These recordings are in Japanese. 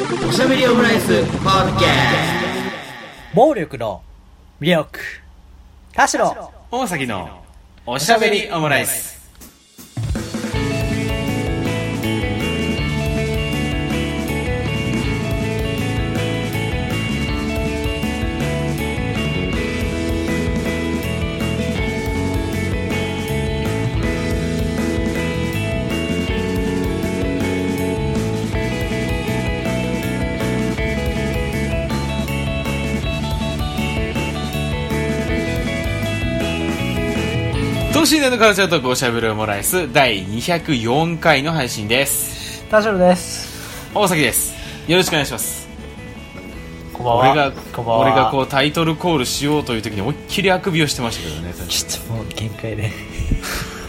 おしゃべりオムライスポッドキャ暴力の魅力。田代。大崎のおしゃべりオムライス等身大のカルチャートークおしゃべりオムライス第204回の配信です。田代です。大崎です。よろしくお願いします。こんばんは。俺がこんばんは。俺がこうタイトルコールしようという時に思いっきりあくびをしてましたけどねちょっともう限界で。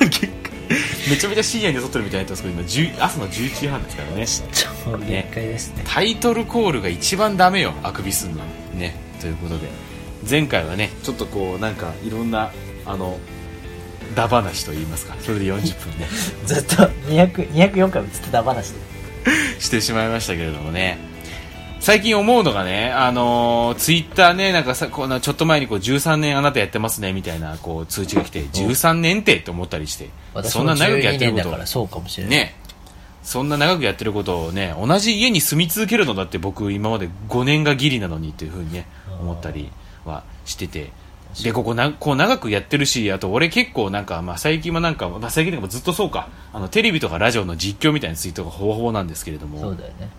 めちゃめちゃ深夜に撮ってるみたいになってます。けど今10朝の11時半ですからね。ちょっともう限界ですね。タイトルコールが一番ダメよあくびすんの。ね。ということで。前回はねちょっとこうなんかいろんなあのダ話と言いますか。それで40分ね。ずっと200 204回もつってた話で。してしまいましたけれどもね。最近思うのがね、あのーツイッターね、なんかさ、こうなちょっと前にこう13年あなたやってますねみたいなこう通知が来て、13年ってって思ったりして、そんな長くやっ12てることそうかもしれない。ね、そんな長くやってることをね、同じ家に住み続けるのだって僕今まで5年がギリなのにっていうふうにね、思ったりはしてて、で、ここな、こう長くやってるし、あと俺結構なんか、まあ最近もなんか、まあ最近でもずっとそうか、あのテレビとかラジオの実況みたいなツイートがほぼほぼなんですけれども、そうだよね。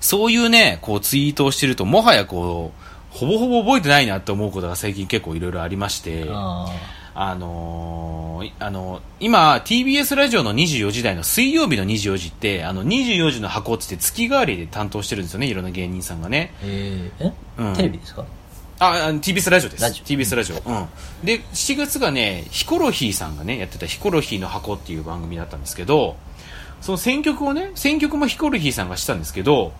そういうね、こうツイートをしてると、もはやこう、ほぼほぼ覚えてないなって思うことが最近結構いろいろありまして、ああのーいあの今、TBS ラジオの24時台の水曜日の24時って、あの24時の箱っつって月替わりで担当してるんですよね、いろんな芸人さんがね。ーえー、え、うん。テレビですか？あ、あ TBS ラジオです。ラジオ。TBS ラジオ。うん。で、7月がね、ヒコロヒーさんがね、やってたヒコロヒーの箱っていう番組だったんですけど、その選曲をね、選曲もヒコロヒーさんがしたんですけど、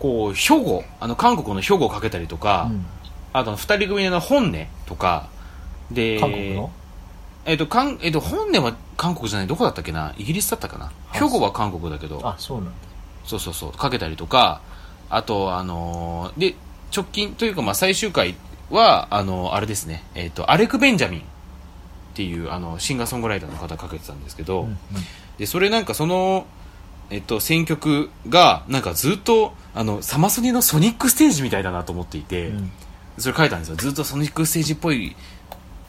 こう、兵庫、あの、韓国の兵庫をかけたりとか、うん。あと、二人組の本音とか、で、韓国の？えっ、と、かん、えっ、と、本音は韓国じゃない、どこだったっけな？イギリスだったかな？あ兵庫は韓国だけど、あそうなんだ。そうそうそう、かけたりとか、あと、あのーで、直近というか、まあ、最終回は、あのーあれですね、えっ、と、アレク・ベンジャミンっていう、あの、シンガーソングライターの方がかけてたんですけど、うんうんで、それなんかその、えっと、選曲が、なんかずっと、あの、サマソニのソニックステージみたいだなと思っていて、うんそれ書いたんですよ。ずっとソニックステージっぽい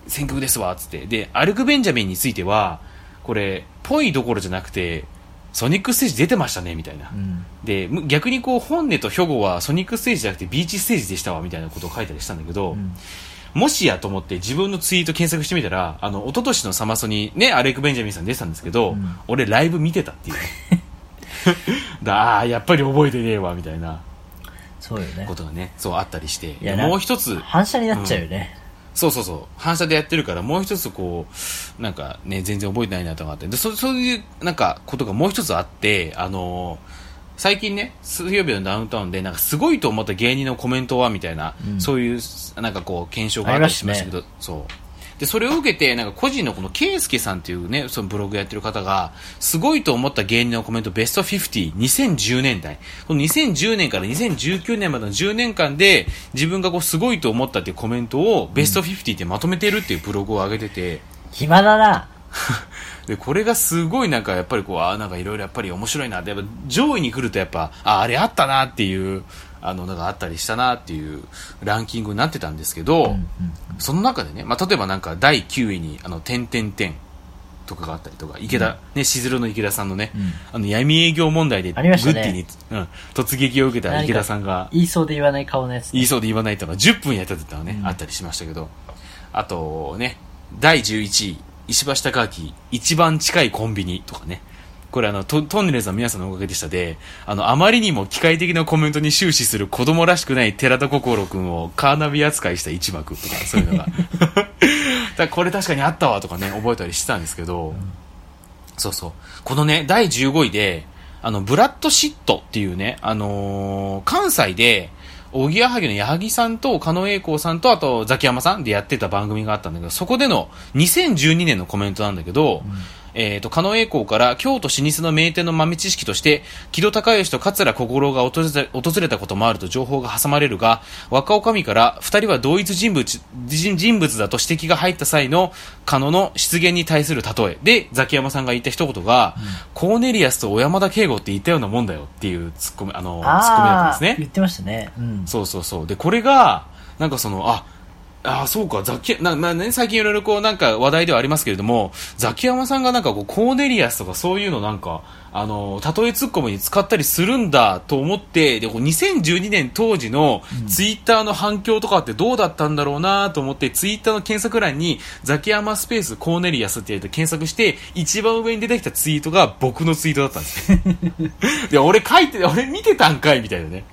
選曲ですわ、つって。で、アルク・ベンジャミンについては、これ、ぽいどころじゃなくて、ソニックステージ出てましたね、みたいな。うんで、む逆にこう、本音と兵庫はソニックステージじゃなくてビーチステージでしたわ、みたいなことを書いたりしたんだけど、うんもしやと思って自分のツイート検索してみたら、あの、一昨年のサマソにね、アレク・ベンジャミンさん出てたんですけど、うん俺ライブ見てたっていう。だあーやっぱり覚えてねえわ、みたいなそうよねことがね、そうあったりして。もう一つ、反射になっちゃうよね、そうそうそう、反射でやってるから、もう一つこう、なんかね、全然覚えてないなとかあって、で、そそういう、なんか、ことがもう一つあって、あのー最近ね、水曜日のダウンタウンで、なんかすごいと思った芸人のコメントは、みたいな、うん。そういう、なんかこう、検証があったりしましたけど、そう。で、それを受けて、なんか個人のこの、ケイスケさんっていうね、そのブログやってる方が、すごいと思った芸人のコメントベスト50、2010年代。この2010年から2019年までの10年間で、自分がこう、すごいと思ったっていうコメントを、ベスト50ってまとめてるっていうブログを上げてて、暇だな。で、これがすごいなんかやっぱりこう、あーなんかいろいろやっぱり面白いなって、やっぱ上位に来るとやっぱ、あ、あれあったなっていう、あの、なんかあったりしたなっていうランキングになってたんですけど、うんその中でね、まあ、例えばなんか第9位に、あの、点々点とかがあったりとか、池田、ね、しずるの池田さんのね、うん。あの、闇営業問題で、グッディに、うん、突撃を受けた池田さんが、言いそうで言わない顔のやつ、言いそうで言わないとか、10分やってたってのはね、うん。あったりしましたけど、あとね、第11位、石橋貴明、一番近いコンビニとかね、これあの、トトンネルズの皆さんのおかげでしたで、あの、あまりにも機械的なコメントに終始する子供らしくない寺田心くんをカーナビ扱いした一幕とか、そういうのが。だこれ確かにあったわとかね、覚えたりしてたんですけど、そうそう。このね、第15位で、あの、ブラッドシットっていうね、あのー関西で、おぎやはぎの矢作さんと、狩野英孝さんと、あと、ザキヤマさんでやってた番組があったんだけど、そこでの2012年のコメントなんだけど、えっ、と、狩野英孝から京都老舗の名店の豆知識として、木戸孝允と桂小五郎が訪れた訪れたこともあると情報が挟まれるが、若女将から二人は同一人物人人物だと指摘が入った際の狩野の出現に対する例えで、ザキヤマさんが言った一言が、コーネリアスと小山田圭吾って言ったようなもんだよっていうツッコミ、あの、ツッコミだったんですね。言ってましたね。うん。そうそうそう。で、これが、なんかその、あ、ああそうか、ザキヤ、な、まあね、最近いろいろこう、なんか話題ではありますけれども、ザキヤマさんがなんかこう、コーネリアスとかそういうのなんか、あの、例えツッコミに使ったりするんだと思って、で、こう2012年当時のツイッターの反響とかってどうだったんだろうなと思って、ツイッターの検索欄に、ザキヤマスペースコーネリアスって検索して、一番上に出てきたツイートが僕のツイートだったんですよ。で、俺書いて、俺見てたんかいみたいなね。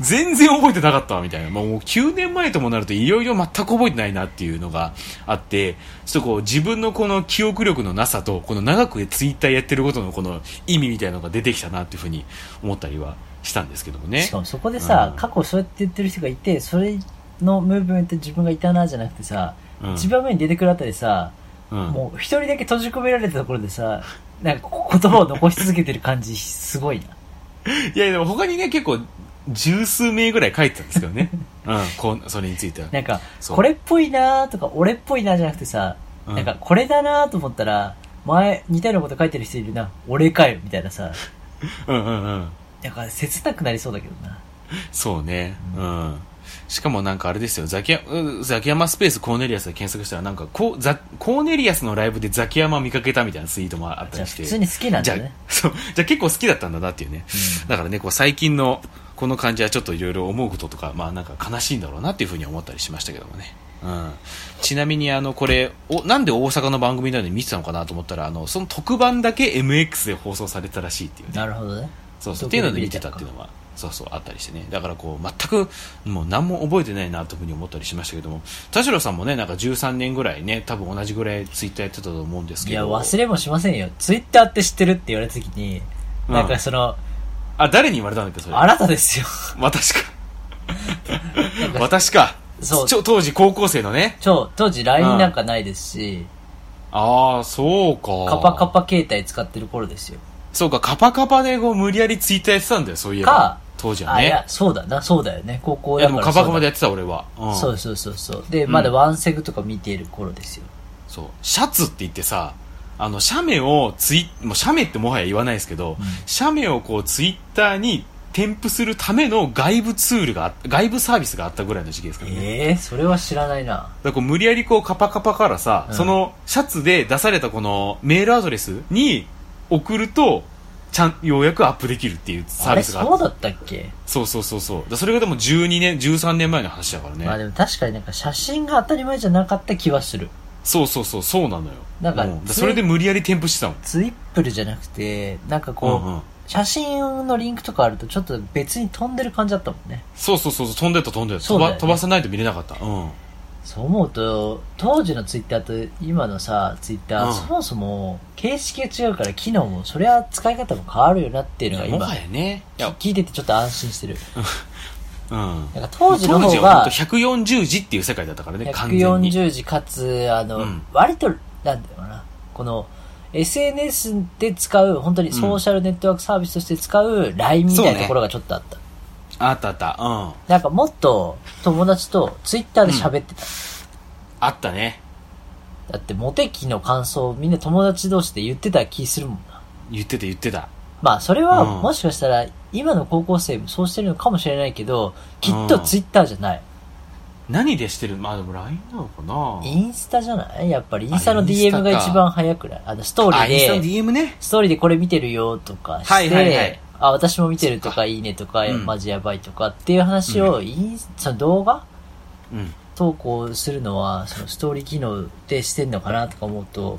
全然覚えてなかったわみたいな。もう9年前ともなるといろいろ全く覚えてないなっていうのがあって、ちょっとこう自分のこの記憶力のなさと、この長くツイッターやってることのこの意味みたいなのが出てきたなっていうふうに思ったりはしたんですけどもね。しかもそこでさ、うん過去そうやって言ってる人がいて、それのムーブメント自分がいたなじゃなくてさ、うん一番目に出てくるあたりさ、うん。もう一人だけ閉じ込められたところでさ、なんか言葉を残し続けてる感じ、すごいな。いやでも他にね、結構十数名ぐらい書いてたんですけどね。うん、こう、それについては。なんか、これっぽいなーとか、俺っぽいなじゃなくてさ、うんなんか、これだなーと思ったら、前、似たようなこと書いてる人いるな、俺かよ、みたいなさ、うんうんうん。なんか切なくなりそうだけどな。そうね。うん。しかもなんかあれですよ、ザキヤ、うザキヤマスペースコーネリアスで検索したらなんかこう、ザ、コーネリアスのライブでザキヤマ見かけたみたいなツイートもあったりして。普通に好きなんじゃあだね。、そう、じゃあ結構好きだったんだなっていうね。うんだからね、こう最近のこの感じはちょっといろいろ思うこととか、まあなんか悲しいんだろうなっていうふうに思ったりしましたけどもね。うん。ちなみにあの、これ、お、なんで大阪の番組なのに見てたのかなと思ったら、あの、その特番だけ MX で放送されてたらしいっていうね。なるほどね。そうそう。っていうので見てたっていうのは、そうそう、あったりしてね。だからこう、全く、もう何も覚えてないなというふうに思ったりしましたけども、田代さんもね、なんか13年ぐらいね、多分同じぐらいツイッターやってたと思うんですいや、けど。忘れもしませんよ。ツイッターって知ってるって言われた時に、うんなんかその、あ、誰に言われたんだっけ、それ？あなたですよ。私か 私か。そうちょ当時高校生のね。超、当時 LINE なんかないですし、ああ、そうか。カパカ。パ携帯使ってる頃ですよ。そうか、カパカパでこう無理やりツイッターやってたんだよ、そういえばか。当時はあ、いやね。、そうだな、そうだよね。高校いや、やからでもカパカパでやそってた、俺は。うん。うだそうそうそうそう。で、うんまだワンセグとか見ている頃ですよ。そう。シャツって言ってさ、あの、写メをツイもう写メってもはや言わないですけど、写メをこうツイッターに添付するための外部ツールがあ、外部サービスがあったぐらいの時期ですからね。ええそれは知らないな。だからこう無理やりこうカパカパからさ、うんそのシャツで出されたこのメールアドレスに送ると、ちゃん、ようやくアップできるっていうサービスがあ。そうだったっけ、そうそうそうそう。それがでも12年、13年前の話だからね。まあでも確かになんか写真が当たり前じゃなかった気はする。そうそうそう、そうなのよ。なんかうだらそれで無理やり添付してたもん。ツイップルじゃなくて、なんかこう、うんうん写真のリンクとかあるとちょっと別に飛んでる感じだったもんね。そうそうそうそう、飛んでった飛んでった。飛ばそうだよね飛ばさないと見れなかった。うん。そう思うと、当時のツイッターと今のさ、ツイッター、うんそもそも形式が違うから機能も、それは使い方も変わるよなっていうのが今いやもは、やね。いや、聞いててちょっと安心してる。うん。なんか当時の方が当時は本当、140字っていう世界だったからね、完全に。140字かつ、あの、うん割と、なんだろうな、この、SNS で使う、本当にソーシャルネットワークサービスとして使う LINE みたいなところがちょっとあった。あったあった。うん。なんかもっと友達とツイッターで喋ってた。あったね。だってモテ期の感想をみんな友達同士で言ってた気するもんな。言ってた言ってた。まあそれはうんもしかしたら今の高校生もそうしてるのかもしれないけど、きっとツイッターじゃない。何でしてるまあでも LINE なのかな？インスタじゃない？やっぱりインスタの DM かが一番早くない？あのストーリあ、インスタのーで、DM ね。ストーリーでこれ見てるよとかして、はいはいはい。あ、私も見てるとかいいねとか、うん。マジやばいとかっていう話を、インスその動画うん。投稿するのは、そのストーリー機能でしてんのかなとか思うと、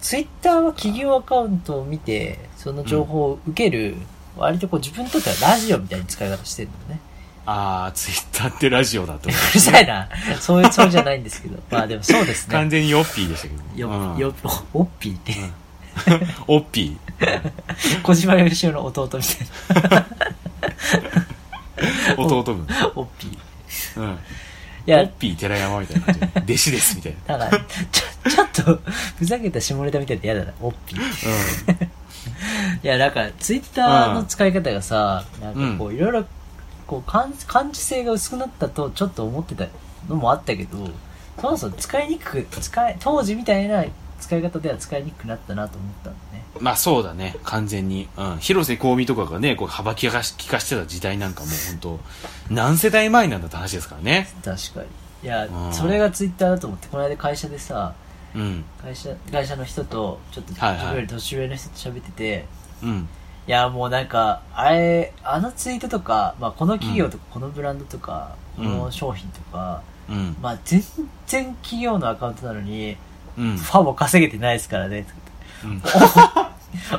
ツイッターは企業アカウントを見て、その情報を受ける、割とこう自分にとってはラジオみたいな使い方してるのね。あー、ツイッターってラジオだと思うるさいな。そういうつもりじゃないんですけど。まあでもそうですう。完ね。全にヨッピーでしたけど。よ、うんよ、おっぴーって、オッピ 小島よしおの弟みたいな。ー。弟分。おっぴー。うん。いいやオッピー寺山みたいな弟子ですみたいなただ、ちょ、ちょっと、ふざけた下ネタみたいで嫌だな、オッピー。いや、なんか、ツイッターの使い方がさ、なんかこう、いろいろ、こう、感感受性が薄くなったと、ちょっと思ってたのもあったけど、そもそも使いにくく、使い、当時みたいな使い方では使いにくくなったなと思ったんだね。まあそうだね。完全に、うん、広瀬香美とかがねこう幅利かし利かしてた時代なんかもう本当何世代前なんだって話ですからね。確かに。いやう、ん。それがツイッターだと思って、この間会社でさ、うん。会社、会社の人と、ちょっと自はいはい。年上の人と喋ってて、うんいや、もうなんか、あれ、あのツイートとか、まあ、この企業とか、このブランドとか、うんこの商品とか、うん。まあ、全然企業のアカウントなのに、うん。ファボ稼げてないですからね。うん。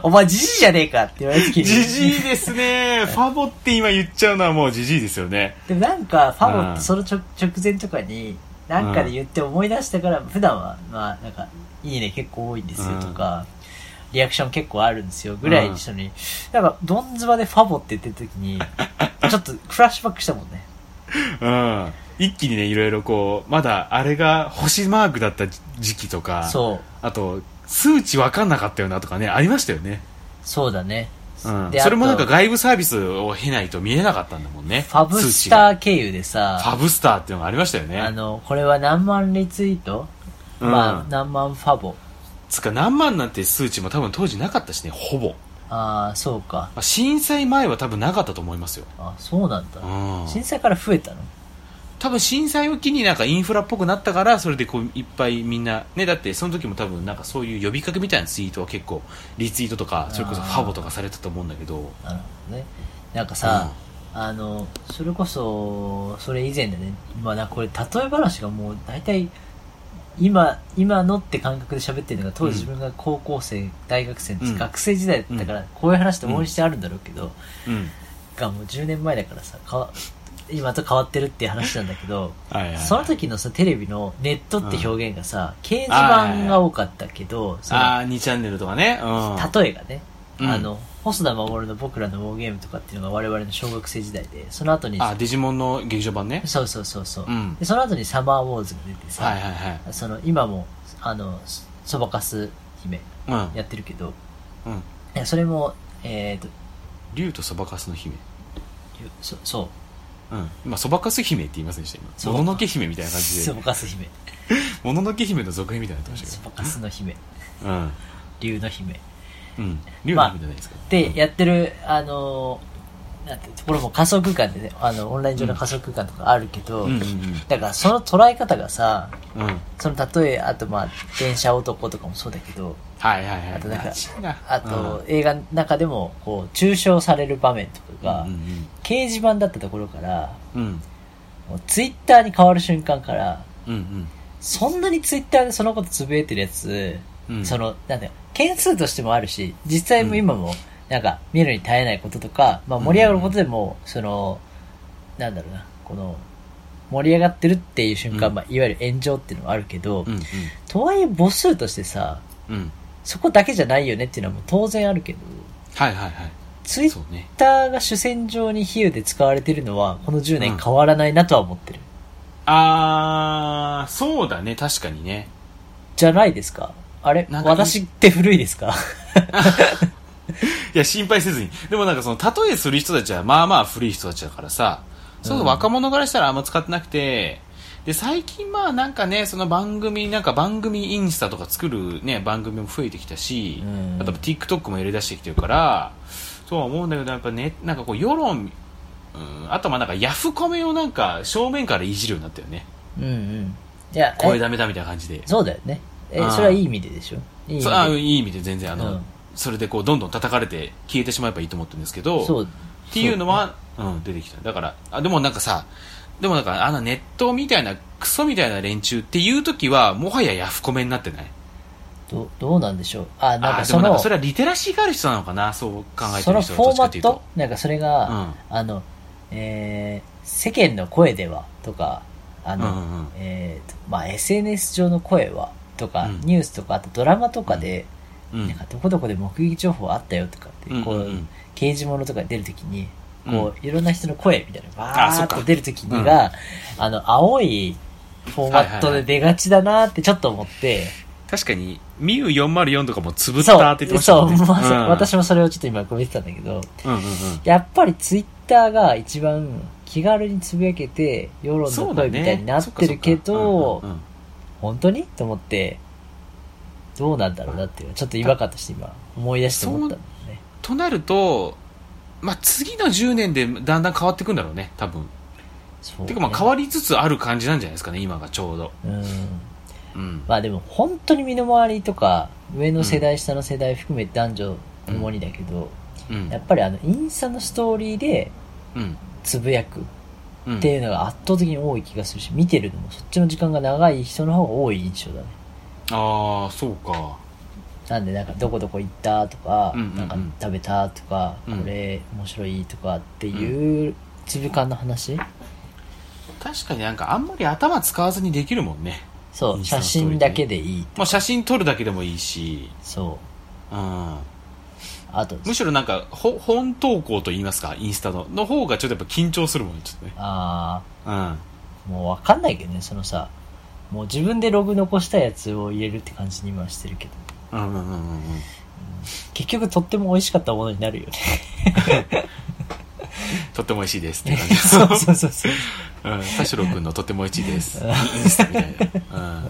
お 前、じじいじゃねえかって言われてきて。じじいですね。ファボって今言っちゃうのはもうじじいですよね。でもなんか、ファボっうん。てその直直前とかに、なんかで言って思い出したから、普段は、まあ、なんか、いいね結構多いんですよとか、リアクション結構あるんですよぐらいにしたのに、なんか、ドンズバでファボって言ってる時に、ちょっとフラッシュバックしたもんね。うん。一気にねいろいろこうまだあれが星マークだった時期とかそう。あと数値分かんなかったよなとかねありましたよね。そうだね。うん。でそれもなんか外部サービスを経ないと見えなかったんだもんね。ファブスター経由でさ、ファブスターっていうのがありましたよね。あの、これは何万リツイート、うん。まあ、何万ファボ。つか何万なんて数値も多分当時なかったしねほぼ、ああ、そうか。まあ、震災前は多分なかったと思いますよ。あそうなんだ。うん。震災から増えたの？多分震災を機になんかインフラっぽくなったからそれでこういっぱいみんなねだってその時も多分なんかそういう呼びかけみたいなツイートは結構リツイートとかそれこそファボとかされてたと思うんだけど。なるほどね。なんかさ、あの、それこそ、それ以前でね、まあなこれ例え話がもう大体、今、今のって感覚で喋ってるのが当時自分が高校生、大学生のうん。学生時代だったから、こういう話って応援してあるんだろうけど、うん。がもう10年前だからさ、かわ今と変わってるっていう話なんだけど、はいはいはい。その時のさ、テレビのネットって表現がさ、掲示板が多かったけど、そのああ2チャンネルとかね。うん。例えがね、うん。あの、細田守の僕らのウォーゲームとかっていうのが我々の小学生時代で、その後に、あデジモンの劇場版ね？そうそうそうそう、うん。で、その後にサマーウォーズが出てさ、はいはいはい。その、今も、あの、そばかす姫うん。やってるけど、うん。それも、えっ、と、竜とそばかすの姫。そそう、うん。今そばかす姫って言いませんでした？今。もののけ姫みたいな感じそでばかす姫、もののけ姫の続編みたいになってましたけそばかすの姫、どうん。竜の姫。うん。じゃないですか。で、やってる、あのーなんて、これも仮想空間でね、あの、オンライン上の仮想空間とかあるけど、うんうんうん。だからその捉え方がさ、うん。その例え、あとまあ、電車男とかもそうだけど、はいはいはい。あとなんかあと、映画の中でも、こう、抽象される場面とかが、うんうん。掲示板だったところから、うん。もうツイッターに変わる瞬間から、うんうん。そんなにツイッターでそのことつぶやいてるやつ、うん。その、なんだよ、件数としてもあるし、実際も今も、なんか、見るに耐えないこととか、まあ盛り上がることでも、その、なんだろうな、この、盛り上がってるっていう瞬間、うん。まあ、いわゆる炎上っていうのもあるけど、うんとはいえ母数としてさ、そこだけじゃないよねっていうのはもう当然あるけど、はいはいはい。ツイッそうねターが主戦場に比喩で使われてるのは、この10年変わらないなとは思ってる。あーそうだね。確かにね。じゃないですかあれ？なんか私って古いですか？いや心配せずに。でもなんかその例えする人たちはまあまあ古い人たちだからさそう若者からしたらあんま使ってなくてで最近まあなんかねその番組なんか番組インスタとか作るね番組も増えてきたし、うん。あと TikTok もやり出してきてるからそうは思うんだけどやっぱねなんかこう世論うんあとまあなんかヤフコメをなんか正面からいじるようになったよね。うんうん。いや、え声ダメだみたいな感じで。そうだよね。えそれはいい意味ででしょ？いいあで。いい意味で全然あの、うん。それでこうどんどん叩かれて消えてしまえばいいと思ってるんですけどそう。っていうのはうん、出てきた。だからあでもなんかさでもなんかあのネットみたいなクソみたいな連中っていう時はもはやヤフコメになってない？どどうなんでしょう？あ、なんかその、もなんかそれはリテラシーがある人なのかな？そう考えてそのる人はフォーマット？なんかそれが、うん。あの、えー、世間の声ではとか、あの、うんうんうん。えーと、まあ、SNS 上の声はとか、うん。ニュースとか、あとドラマとかで、うん。なんかどこどこで目撃情報あったよとかって、こう、うんうん。うん刑事物とか出るときに、こう、いろんな人の声みたいなのがバーあそっと出るときにが、あの、青いフォーマットで出がちだなってちょっと思って、確かに、ミュー404とかもつぶったって言ってましたそう、もんね。私もそれをちょっと今こう見てたんだけど、うんうんうん。やっぱりツイッターが一番気軽につぶやけて、世論のそうだね声みたいになってるけど、そっかそっかうんうんうん本当に？と思って、どうなんだろうなっていう、ちょっと違和感として今思い出して思ったんだよね。となると、まあ、次の10年でだんだん変わっていくんだろうね、多分。そう、ね。てか、まあ、変わりつつある感じなんじゃないですかね、今がちょうど。うん。うん。まあでも本当に身の回りとか、上の世代、下の世代含めて男女ともにだけど、うんやっぱりあの、インスタのストーリーでうん。つぶやくうんっていうのが圧倒的に多い気がするし、見てるのもそっちの時間が長い人の方が多い印象だね。ああ、そうか。なんでなんかどこどこ行ったとか、うんうんうんなんか食べたとか、うんこれ面白いとかっていうつぶ感の話、確かになんかあんまり頭使わずにできるもんね。そう、インスタ写のストーリーね真だけでいい。もう写真撮るだけでもいいし、そう。うん。あと、むしろなんか、ほ本投稿と言いますか、インスタの、の方がちょっとやっぱ緊張するもんね、ちょっとね。あうん。ーもうわかんないけどね、そのさ、もう自分でログ残したやつを入れるって感じに今はしてるけど、うんうんうんうんうん。結局とっても美味しかったものになるよね。とっても美味しいですって感じ。そうそうそうそう。うん。田代くんのとっても美味しいです。インスタみたいな、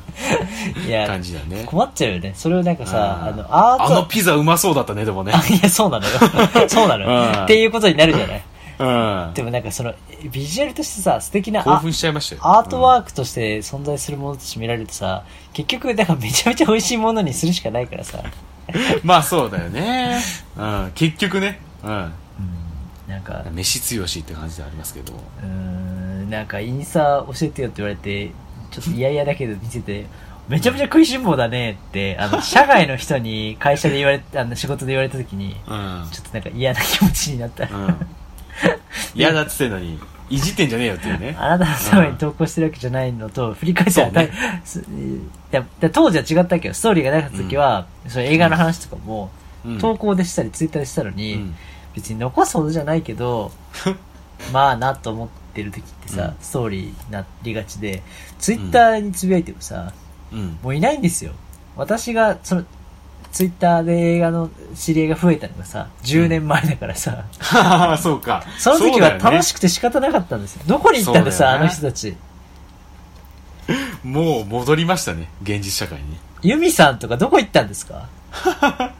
うん、いや感、じだね。困っちゃうよね。それをなんかさ、うんあの、アート、あのピザうまそうだったね、でもね。あいや、そうなのよ。そうなのよ。うんっていうことになるじゃない。うん。でもなんかその、ビジュアルとしてさ、素敵な興ア奮しちゃいましたよ。アートワークとして存在するものとして見られるとさ、結局、だからめちゃめちゃ美味しいものにするしかないからさ、うんまあそうだよね。うん。結局ね。うん。なんか、飯強しって感じでありますけど。うーん、なんかインスタ教えてよって言われて、ちょっと嫌々だけど見てて、めちゃめちゃ食いしん坊だねって、あの、社外の人に会社で言われ、あの、仕事で言われた時に、うん。ちょっとなんか嫌な気持ちになった。うん。嫌だっつってんのに、いじってんじゃねえよっていうね。あなたのために投稿してるわけじゃないのと、振り返ったら、ね当時は違ったけど、ストーリーがなかった時は、その映画の話とかも、うん投稿でしたり、ツイッターでしたのに、うん別に残すほどじゃないけど、まあなと思ってる時ってさ、うんストーリーになりがちで、ツイッターにつぶやいてもさ、うん。もういないんですよ。私が、その、ツイッターで映画の知り合いが増えたのがさ、10年前だからさ、はは そうか。その時は楽しく。くて仕方なかったんですよ。どこに行ったんださ、あそうだよねの人たち。もう戻りましたね、現実社会に。ユミさんとかどこ行ったんですか？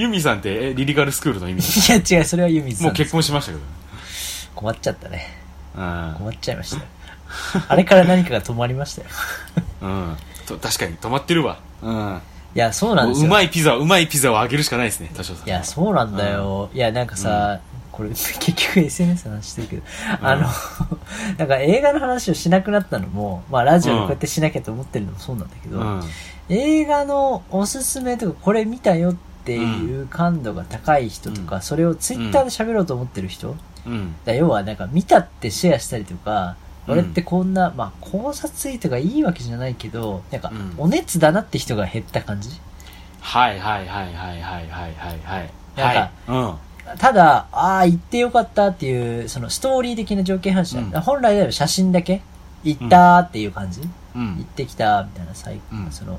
ユミさんって、えリリカルスクールの意味？いや違う、それはユミさん。もう結婚しましたけど。困っちゃったね。うん。困っちゃいましたよ。あれから何かが止まりましたよ。うん。と確かに止まってるわ。うん。いや、そうなんですよ。うまいピザ、うまいピザをあげるしかないですね、多少さん。いや、そうなんだよ。いや、なんかさ、これ、結局 SNS の話してるけど、あの、なんか映画の話をしなくなったのも、まあラジオでこうやってしなきゃと思ってるのもそうなんだけど、うん。映画のおすすめとかこれ見たよっていう感度が高い人とか、うんそれをツイッターで喋ろうと思ってる人、うん。だ要はなんか見たってシェアしたりとか、うん俺ってこんな、まあ考察ツイートがいいわけじゃないけど、なんかうんお熱だなって人が減った感じ？はいはいはいはいはいはいはいはい。なんかはい。ただ、ああ、行ってよかったっていう、そのストーリー的な条件反射、うん本来では写真だけ行ったっていう感じ、うん。う行っん。てきたみたいな最うんその、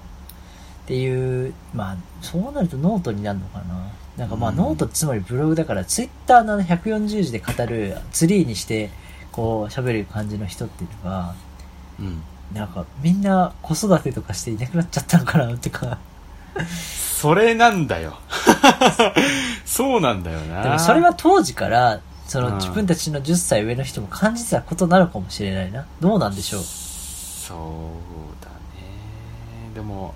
っていう、まあ、そうなるとノートになるのかな。なんかまあ、うんノートつまりブログだから、ツイッターのあの140字で語る、ツリーにして、こう、喋る感じの人っていうのが、うん。なんかみんな子育てとかしていなくなっちゃったのかなってか、それなんだよ。そうなんだよな。でもそれは当時から、そのうん自分たちの10歳上の人も感じてたことなのかもしれないな。どうなんでしょう。そうだね。でも、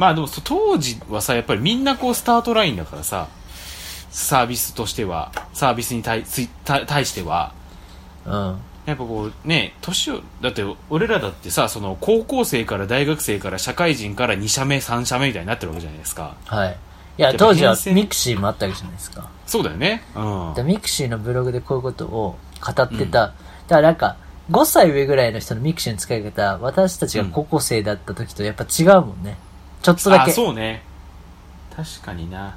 まあでもそ当時はさ、やっぱりみんなこうスタートラインだからさ、サービスとしては、サービスに対対対しては、うん。やっぱこうね、年を、だって俺らだってさ、その高校生から大学生から社会人から2社目、3社目みたいになってるわけじゃないですか。はい。いや、当時はミクシーもあったわけじゃないですか？そうだよね。うん。でミクシーのブログでこういうことを語ってた。だからなんか、5歳上ぐらいの人のミクシーの使い方、私たちが高校生だった時とやっぱ違うもんね。ちょっとだあ、け。そうね。確かにな。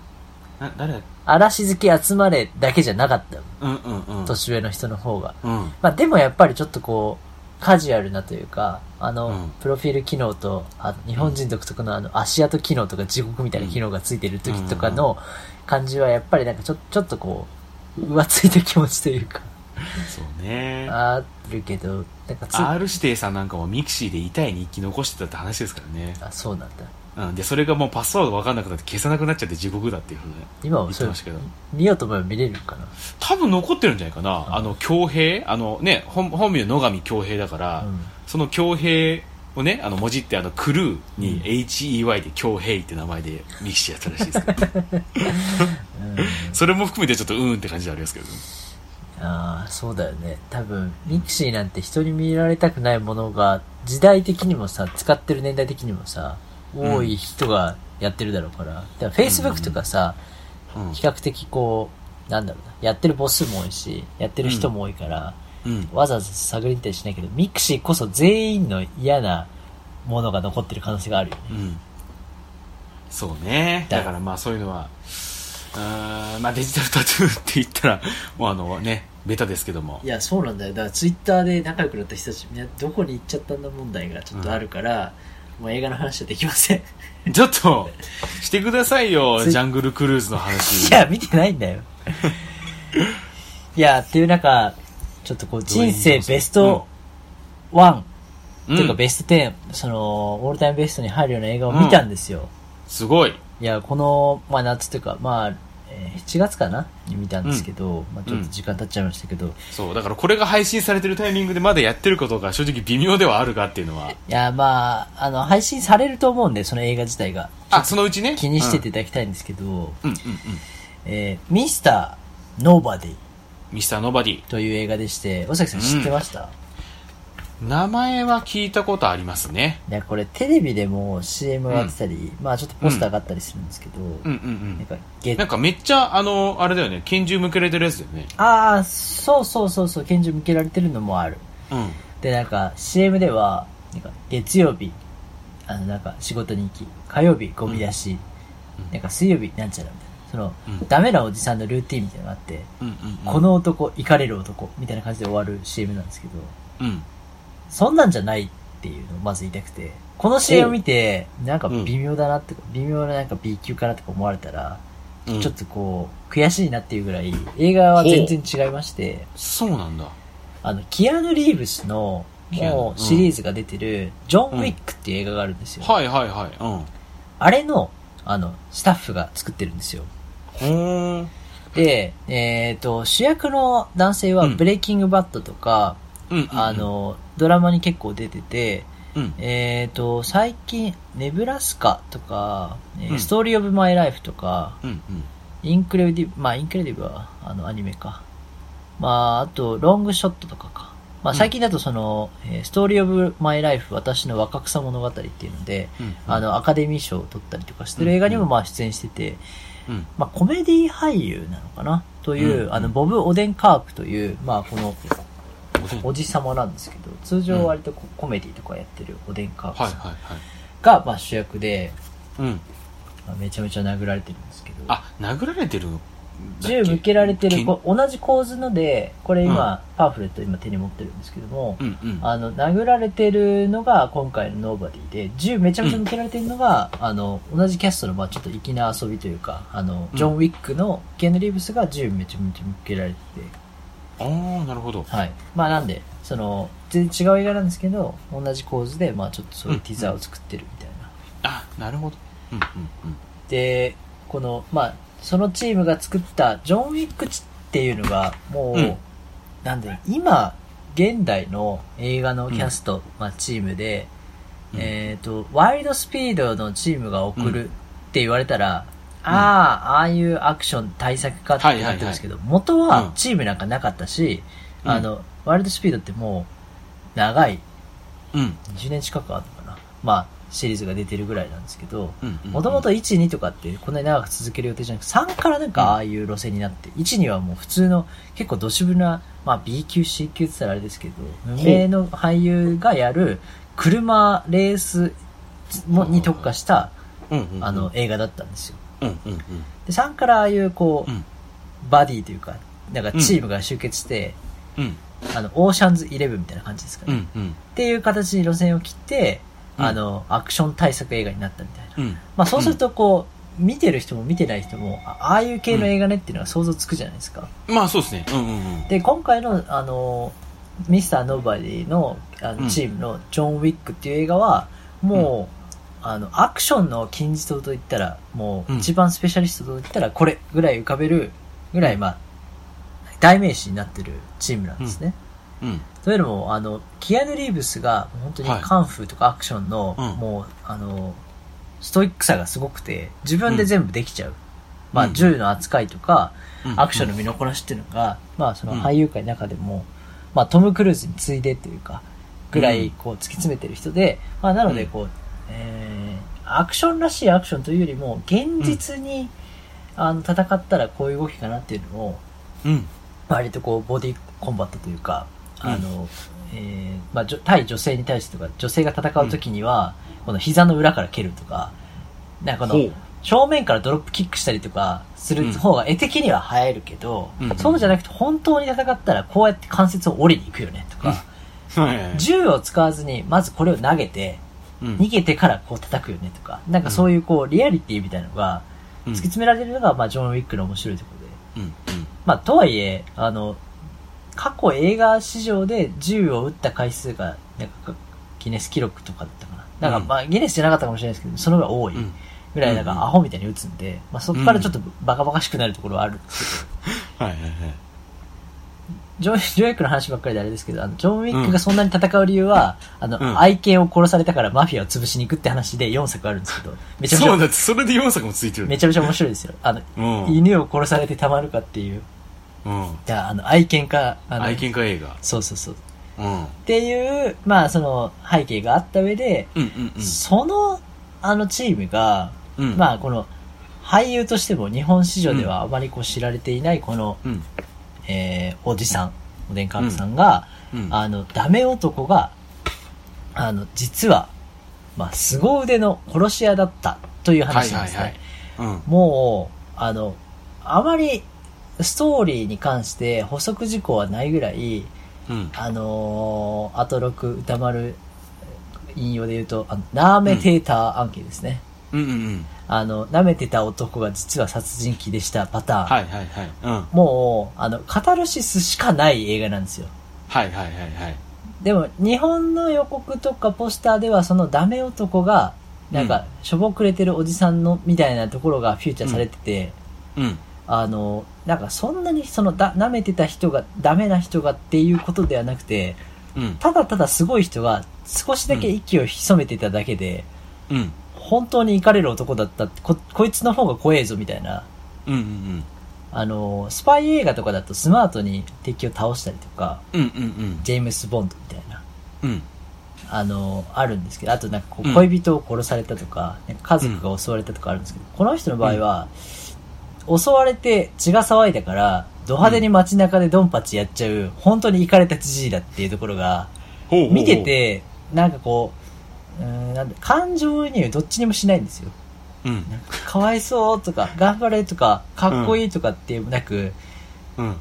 な誰だ？嵐好き集まれだけじゃなかったようんうんうん。年上の人の方が。うん。まあでもやっぱりちょっとこう、カジュアルなというか、あの、うんプロフィール機能と、あ日本人独特のあの、足跡機能とか地獄みたいな機能がついてる時とかの感じはやっぱりなんかちょちょっとこう、浮ついた気持ちというか、そうね。あるけど、なんかつ、R 指定さんなんかもミクシーで痛い日記残してたって話ですからね。あ、そうなんだ。うん。で、それがもうパスワードわかんなくなって消せなくなっちゃって地獄だっていうふうに今は言ってましたけど。見ようと思えば見れるかな？多分残ってるんじゃないかな。あの、京平あのね、本本名野上京平だから、うんその京平をね、あの、文字ってあの、クルーに HEY で京平って名前でミクシーやったらしいですけど、うん それも含めてちょっとうーんって感じでありますけどね。ああ、そうだよね。多分、ミクシーなんて人に見られたくないものが、時代的にもさ、使ってる年代的にもさ、多い人がやってるだろうから。だから Facebook とかさ、うん。比較的こう、なんだろうな、やってる母数も多いし、やってる人も多いから、うん。わざわざ探りに行ったりしないけど、ミクシーこそ全員の嫌なものが残ってる可能性があるよね。うん。そうね。だだからまあそういうのは、うーん、まあデジタルタトゥーって言ったら、もうあのね、ベタですけどもい。や、そうなんだよ。だからツイッターで仲良くなった人たち、みんなどこに行っちゃったんだ問題がちょっとあるから、もう映画の話はできません。ちょっと、してくださいよ、ジャングルクルーズの話。いや、見てないんだよ。いや、っていう中、ちょっとこう、人生ベスト1、うん、っていうかベスト10、その、オールタイムベストに入るような映画を見たんですよ。すごい。いや、この、まあ夏というか、まあ、えー7月かな？に見たんですけど、まあちょっと時間経っちゃいましたけど、いそう、だからこれが配信されてるタイミングでまだやってることが正直微妙ではあるがっていうのは。や、まあ、あの、配信されると思うんで、その映画自体が。あ、そのうちね？気にしてていただきたいんですけど、うん。うんうんうん。えーミスター・ノーバディミスターノーバディ。という映画でして、尾崎さん知ってました、名前は聞いたことありますね。いや、これテレビでも CM がやってたり、まあちょっとポスターがあったりするんですけど、うんうんなんか、ゲうん。なんかめっちゃ、あの、あれだよね、拳銃向けられてるやつだよね。ああ、そうそうそうそう、拳銃向けられてるのもある。うん。で、なんか CM では、なんか月曜日、あの、なんか仕事に行き、火曜日ゴミ出し、うんなんか水曜日なんちゃらみたいな。その、うんダメなおじさんのルーティンみたいなのがあって、うんうんうん。こ、の男、イかれる男、みたいな感じで終わる CM なんですけど、うん。そんなんじゃないっていうのをまず言いたくて、この CM を見て、なんか微妙だなって、微妙ななんか B 級かなとか思われたら、うんちょっとこう、悔しいなっていうぐらい、映画は全然違いまして、そうなんだ。あの、キアヌ・リーブスの、キアヌもうシリーズが出てる、ジョン・ウィックっていう映画があるんですよ。はいはいはい。うん。あれの、あの、スタッフが作ってるんですよ。ほーん。で、えっ、と、主役の男性はうんブレイキングバッドとか、うんうんうん。あ、の、ドラマに結構出てて、うん。えっ、と、最近、ネブラスカとか、えーうんストーリーオブマイライフとか、うんうん。インクレディブ、まあ、インクレディブは、あの、アニメか。まあ、あと、ロングショットとかか。まあ、うん最近だとその、えーストーリーオブマイライフ、私の若草物語っていうので、うんあ、の、アカデミー賞を取ったりとかしてる映画にもまあ出演してて、うん。まあ、コメディ俳優なのかな？という、うんあの、ボブ・オデンカープという、まあ、この、おでん。おじさまなんですけど、通常割とこうコメディとかやってるオデンカープさんはいはいはい。が、まあ、主役で、うん。まあめちゃめちゃ殴られてるんですけど、あ、殴られてるのだっけ？銃向けられてる、けんこ同じ構図ので、これ今、うん。パンフレット今手に持ってるんですけども、うんうん。あの、殴られてるのが今回のノーバディで、銃めちゃめちゃ向けられてるのが、あの、同じキャストの、まあちょっと粋な遊びというか、あの、ジョン・ウィックのケン・リーブスが銃めちゃめちゃ向けられてて、ああ、なるほど。はい。まあなんで、その、全然違う映画なんですけど、同じ構図で、まあちょっとそういうティザーを作ってるみたいな。あ、なるほど。うんうんで、この、まあ、そのチームが作ったジョン・ウィックっていうのが、もう、うんなんで、今、現代の映画のキャスト、まあ、チームで、うんえっ、と、ワイルドスピードのチームが送るって言われたら、ああ、ああいうアクション対策かってなってるんですけど、元うんはチームなんかなかったし、うんあの、ワイルドスピードってもう、長い、うん。うん。10年近くあるのかな。まあ、シリーズが出てるぐらいなんですけど、うんうん。もともと1、2とかってこんなに長く続ける予定じゃなくて、3からなんかああいう路線になって、1、2はもう普通の結構どしぶな、まあ B 級、C 級って言ったらあれですけど、無名の俳優がやる車レースもに特化した、うんうんうんあの、映画だったんですよ。うんうんうん。で、3からああいうこう、うんバディというか、なんかチームが集結して、うん。あの、オーシャンズイレブンみたいな感じですかね。っうんうん。ていう形に路線を切って、うんあの、アクション対策映画になったみたいな。うん。まあそうするとこう、見てる人も見てない人も、あああいう系の映画ねっていうのは想像つくじゃないですか。まあそうですね。うんうんうん。で、今回の、あの、ミスターノーバディのあうんのチームのジョン・ウィックっていう映画は、もう、あの、アクションの金字塔といったら、もううん。一番スペシャリストといったら、これぐらい浮かべるぐらい、まあ、代名詞になってるチームなんですね。うん。というのも、あの、キアヌ・リーブスが、本当にはい。カンフーとかアクションの、うん。もう、あの、ストイックさがすごくて、自分で全部できちゃう。まあ、うん銃の扱いとか、うん。アクションの見残らしっていうのが、まあ、そのうん。俳優界の中でも、まあ、トム・クルーズに次いでというか、ぐらい、こう、突き詰めてる人で、まあ、なので、こう、えー、アクションらしいアクションというよりも、現実に、あの、戦ったらこういう動きかなっていうのを、うん。割とこうボディコンバットというか、うん。あの、えーまあ、対女性に対してとか、女性が戦う時には、この膝の裏から蹴るとか、なんかこの正面からドロップキックしたりとかする方が絵的には映えるけど、うん。そうじゃなくて本当に戦ったらこうやって関節を折りに行くよねとか、はいはいはい。銃を使わずにまずこれを投げて、うん逃げてからこう叩くよねとか、なんかそういうこうリアリティみたいなのが突き詰められるのが、まあジョン・ウィックの面白いところで。まあ、とはいえ、あの、過去映画史上で銃を撃った回数が、なんか、ギネス記録とかだったかな。なんか、うん。まあ、ギネスじゃなかったかもしれないですけど、その方が多いうん。ぐらい、なんか、うん。アホみたいに撃つんで、まあ、そこからちょっとバカバカしくなるところはあるんですけど、はいはいはい。ジョン、ジョン・ウィックの話ばっかりであれですけど、あの、ジョン・ウィックがそんなに戦う理由は、あの、うん愛犬を殺されたからマフィアを潰しに行くって話で4作あるんですけど、めちゃめちゃ、そうだって、それで4作もついてる。めちゃめちゃ面白いですよ。あの、うん。犬を殺されてたまるかっていう、うん。じゃあ、あの、愛犬か、あの、愛犬家映画。そうそうそう。うん。っていう、まあその背景があった上で、うんうんうん。そのあのチームが、うん。まあこの俳優としても日本市場ではあまりこう知られていないこの、うん。えー、おじさん、おでんかんさんが、うん。あの、ダメ男が、あの、実は、まあ凄腕の殺し屋だったという話なんですね。うん。もう、あの、あまりストーリーに関して補足事項はないぐらい、うん。あのー、アトロク歌丸引用で言うと、あの、舐めてた案件ですね。うんうんうん。あの、舐めてた男が実は殺人鬼でしたパターン。はいはいはい。うん。もう、あの、カタルシスしかない映画なんですよ。はいはいはいはい。でも、日本の予告とかポスターではそのダメ男が、なんか、しょぼくれてるおじさんの、みたいなところがフューチャーされてて、うん。あの、なんかそんなにそのだ、舐めてた人が、ダメな人がっていうことではなくて、うん。ただただすごい人が少しだけ息を潜めていただけで、うん。本当に怒れる男だったってこ、こいつの方が怖えぞみたいな、うんうんあの、スパイ映画とかだとスマートに敵を倒したりとか、うん。うんうんジェームス・ボンドみたいな、うん。うん。あの、あるんですけど、あとなんかこううん恋人を殺されたとか、なんか家族が襲われたとかあるんですけど、この人の場合は、襲われて血が騒いだから、ド派手に街中でドンパチやっちゃう、本当にイカれたじじいだっていうところが、見て、て、なんかこう、うーんなんだ感情移入どっちにもしないんですよ。うん。かわいそうとか、頑張れとか、かっこいいとかっていうなく、うん。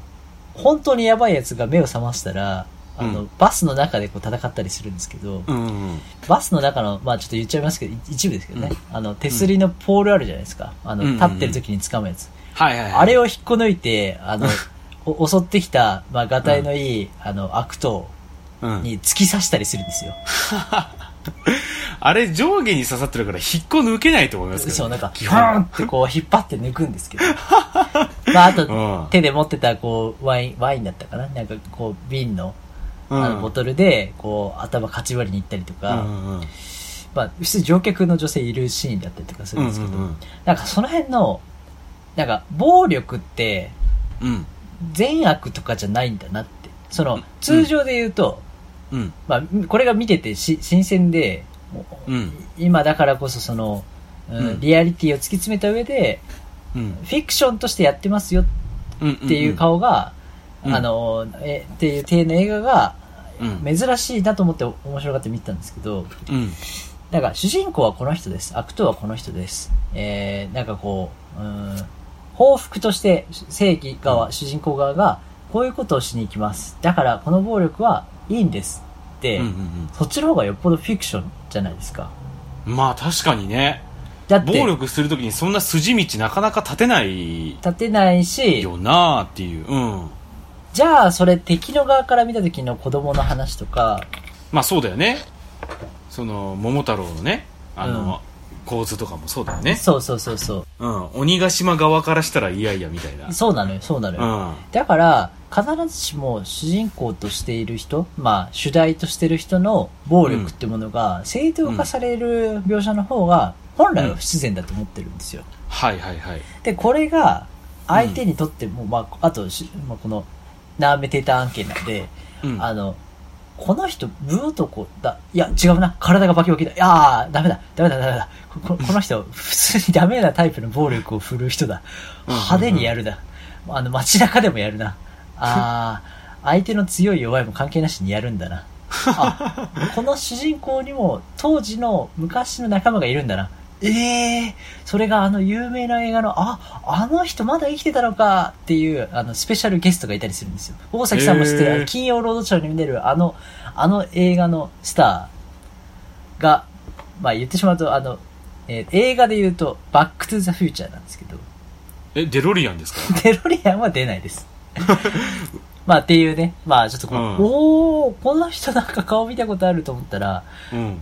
本当にやばいやつが目を覚ましたら、あの、うんバスの中でこう戦ったりするんですけど、うんうん。バスの中の、まあちょっと言っちゃいますけど、い一部ですけどね、あの、手すりのポールあるじゃないですか。あの、うん立ってる時に掴むやつ。はいはいはい。あれを引っこ抜いて、あの、お襲ってきた、まあ、がたいのいい、あの、悪党うん。に突き刺したりするんですよ。あれ上下に刺さってるから引っこ抜けないと思いますけど、そう、なんか、基本ってこう引っ張って抜くんですけど。まあ、あと、うん手で持ってた、こう、ワイン、ワインだったかな？なんか、こう、瓶の、うんあの、ボトルで、こう、頭かち割りに行ったりとか、うんうんうん。まあ、普通乗客の女性いるシーンだったりとかするんですけど、うんうんうんなんかその辺の、なんか、暴力って、うん。善悪とかじゃないんだなって。その、通常で言うと、うん。まあ、これが見ててし新鮮で、うん。今だからこそその、うんうんリアリティを突き詰めた上で、うん。フィクションとしてやってますようん。っていう顔が、うんあの、え、っていう体の映画が、うん。珍しいなと思って面白がって見てたんですけど、うん。なんか主人公はこの人です。悪党はこの人です。えー、なんかこう、うーん、報復として正義側、主人公側がこういうことをしに行きます。だからこの暴力はいいんですって、うんうんそっちの方がよっぽどフィクションじゃないですか。うん。まあ確かにね。だって、暴力するときにそんな筋道なかなか立てない立てないし、よなーっていう。うん。じゃあそれ敵の側から見た時の子供の話とか、まあそうだよね。その、桃太郎のね、あの、構図とかもそうだよね。そうそうそうそう。うん。鬼ヶ島側からしたらいやいやみたいな。そうなのよ、そうなのよ。うん。だから、必ずしも主人公としている人、まあ、主題としている人の暴力ってものが正当化される描写の方が、本来は不自然だと思ってるんですよ。はいはいはい。で、これが、相手にとっても、まあ、あとし、まあ、この、ナーメテータ案件なんで、うん。あの、この人、武男だ。いや、違うな。体がバキバキだ。いやー、ダメだ。ダメだ、ダメだ。ここの人、普通にダメなタイプの暴力を振るう人だ。うん派手にやるだ。あの、街中でもやるな。あー、相手の強い弱いも関係なしにやるんだな。あ、この主人公にも当時の昔の仲間がいるんだな。ええー、それがあの有名な映画の、あ、あの人まだ生きてたのかっていう、あの、スペシャルゲストがいたりするんですよ。大崎さんも知ってる、へー金曜ロードショーに出るあの、あの映画のスターが、まあ言ってしまうと、あの、えー映画で言うと、バックトゥザフューチャーなんですけど、え、デロリアンですか？デロリアンは出ないです。まあっていうね、まあちょっとこう、うんおー、この人なんか顔見たことあると思ったら、うん。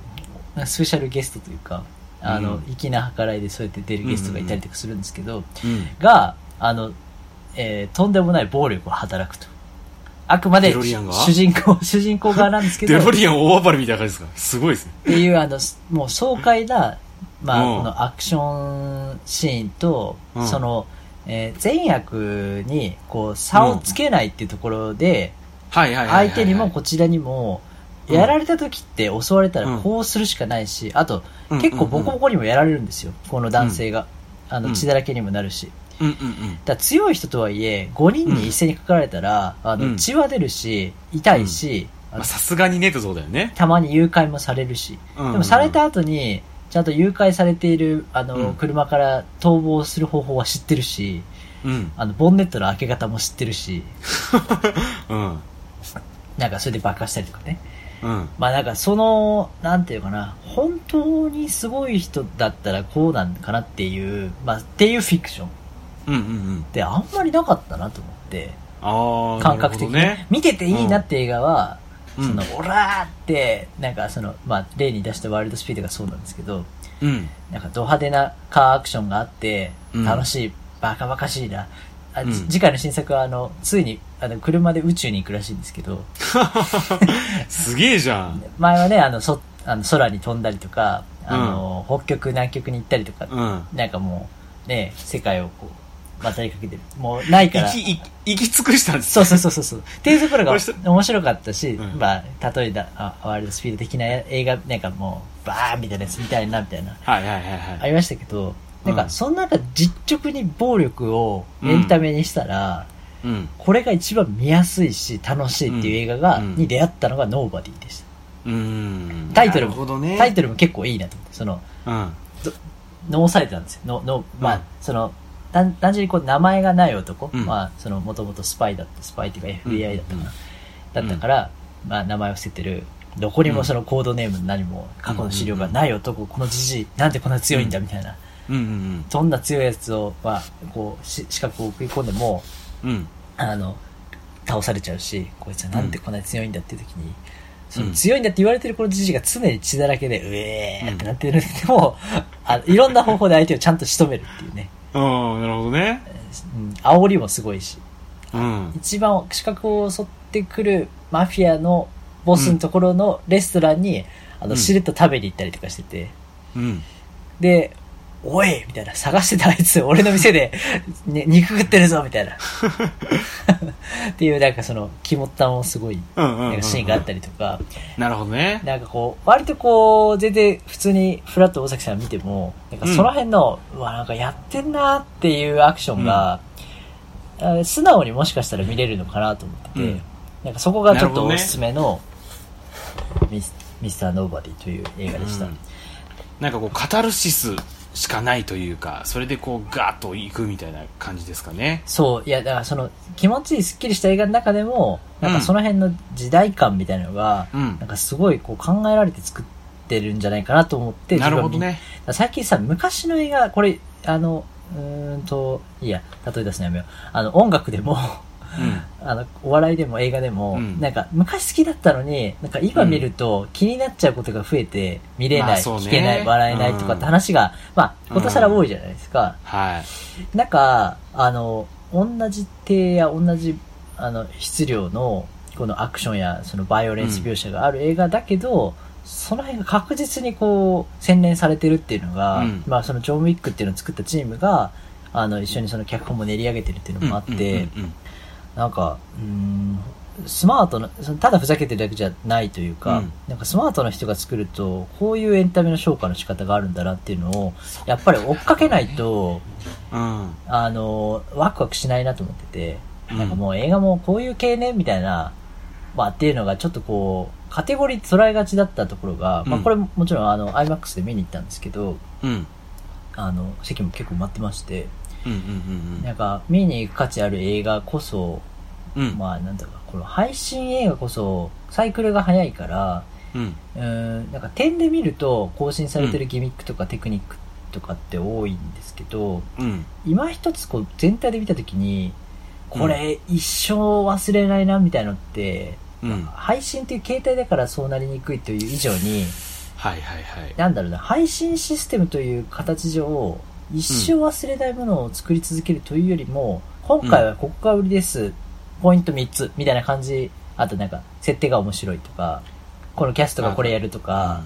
スペシャルゲストというか、あの、うん粋な計らいでそうやって出るゲストがいたりとかするんですけど、うん。が、あの、えーとんでもない暴力を働くと。あくまで主人公、主人公側なんですけど、デロリアン大暴れみたいな感じですか？すごいですね。っていう、あの、すもう爽快な、まあ、うんこのアクションシーンと、うんその、えー善悪に、こう、差をつけないっていうところで、はいはいはいはいはい。相手にもこちらにも、うんやられた時って襲われたらうんこうするしかないし、あと、うん結構ボコボコにもやられるんですよ、この男性が。あの、うん血だらけにもなるし。うんうんうん。だ強い人とはいえ、5人に一斉にかかられたら、あの、うん血は出るし、痛いし、さすがにねとそうだよね。たまに誘拐もされるし、うんうんうんでもされた後に、ちゃんと誘拐されている、あの、うん車から逃亡する方法は知ってるし、うん。あの、ボンネットの開け方も知ってるし、うん。なんかそれで爆破したりとかね。うん。まあなんかその、なんていうかな、本当にすごい人だったらこうなんかなっていう、まあっていうフィクションうんうんうん。ってあんまりなかったなと思って、ああ、感覚的に、ね。見てていいなって映画は、うんその、オラーって、なんかその、まあ例に出したワイルドスピードがそうなんですけど、うん。なんかド派手なカーアクションがあって、うん楽しい、バカバカしいな。あうんじ次回の新作はあの、ついに、あの、車で宇宙に行くらしいんですけど、すげえじゃん。前はね、あの、そ、あの空に飛んだりとか、あの、北極、南極に行ったりとか、うん。なんかもう、ね、世界をこう、渡りかけてる。もう、ないから。行き、尽くしたんですそうそうそうそうそう。っていうところが面白かったし、うんまあ、例えば、あワールドスピード的な映画、なんかもう、バーンみたいなやつみたいな、みたいな、はいはいはいはい。ありましたけど、なんか、うんその中、実直に暴力をエンタメにしたら、うん。これが一番見やすいし、楽しいっていう映画が、うん。に出会ったのがノーバディでした。うん。タイトルも、ね。タイトルも結構いいなと思って、その、うん。ノーされてたんですよ。の、の、まあ、うんその、単単純にこう、名前がない男、うん。まあ、その、もともとスパイだった、スパイっていうか FBI だったかな、うん。だったから、まあ、名前を伏せてる、どこにもそのコードネーム何も過去の資料がない男、このじじい、なんでこんな強いんだみたいな、うん。うん。どんな強いやつを、まあ、こう、し資格を送り込んでも、うん。うん。あの、倒されちゃうし、こいつはなんでこんなに強いんだっていう時に、そのうん強いんだって言われてるこのじじいが常に血だらけで、うえーってなってるんでも、あいろんな方法で相手をちゃんと仕留めるっていうね。うん、なるほどね。うん、煽りもすごいし、うん。一番資格を襲ってくるマフィアのボスのところのレストランに、あの、うんしれっと食べに行ったりとかしてて、うん。で、おいみたいな、探してたあいつ、俺の店で、ね、肉食ってるぞみたいな。っていう、なんかその、肝っ玉もすごい、うんうんうんうん。なんかシーンがあったりとか、なるほどね。なんかこう、割とこう、全然普通にフラット大崎さん見ても、なんかその辺の、うわ、なんかやってんなっていうアクションが、あ素直にもしかしたら見れるのかなと思ってて、うん。なんかそこがちょっとおすすめのミス、ミスターノーバディという映画でした。うん。なんかこうカタルシスしかないというかそれでこうガーッといくみたいな感じですかね。そう、いや、だからその、気持ちいい、スッキリした映画の中でも、なんかその辺の時代感みたいなのが、うん。なんかすごいこう考えられて作ってるんじゃないかなと思って、なるほどね。最近さ、昔の映画、これ、あの、うーんと、いいや、例え出すのやめよう。あの、音楽でも、うんあの、お笑いでも映画でも、うん。なんか昔好きだったのに、なんか今見ると気になっちゃうことが増えて、見れない、聞けない、笑えないとかって話が、まあ、ことさら多いじゃないですか。はい。なんか、あの、同じ手や同じ、あの、質量の、このアクションや、そのバイオレンス描写がある映画だけど、その辺が確実にこう、洗練されてるっていうのが、うん。まあそのジョン・ウィックっていうのを作ったチームが、あの、一緒にその脚本も練り上げてるっていうのもあって、なんか、うーん、スマートな、ただふざけてるだけじゃないというか、うん。なんかスマートな人が作ると、こういうエンタメの消化の仕方があるんだなっていうのを、やっぱり追っかけないと、うん。あの、ワクワクしないなと思ってて、うん。なんかもう映画もこういう系ね、みたいな、まあっていうのがちょっとこう、カテゴリー捉えがちだったところが、まあうんこれももちろんあの、IMAX で見に行ったんですけど、うん。あの、席も結構埋まってまして、うんうんなんか見に行く価値ある映画こそ、うん。うんまあなんだろうな、この配信映画こそ、サイクルが早いから、うん。うーん、なんか点で見ると更新されてるギミックとかテクニックとかって多いんですけど、うん。今一つこう全体で見たときに、これ一生忘れないなみたいのって、うん。配信っていう形態だからそうなりにくいという以上に、はいはいはい。なんだろうな、配信システムという形上、一生忘れないものを作り続けるというよりも、今回はここが売りです、ポイント3つ、みたいな感じ、あとなんか、設定が面白いとか、このキャストがこれやるとか、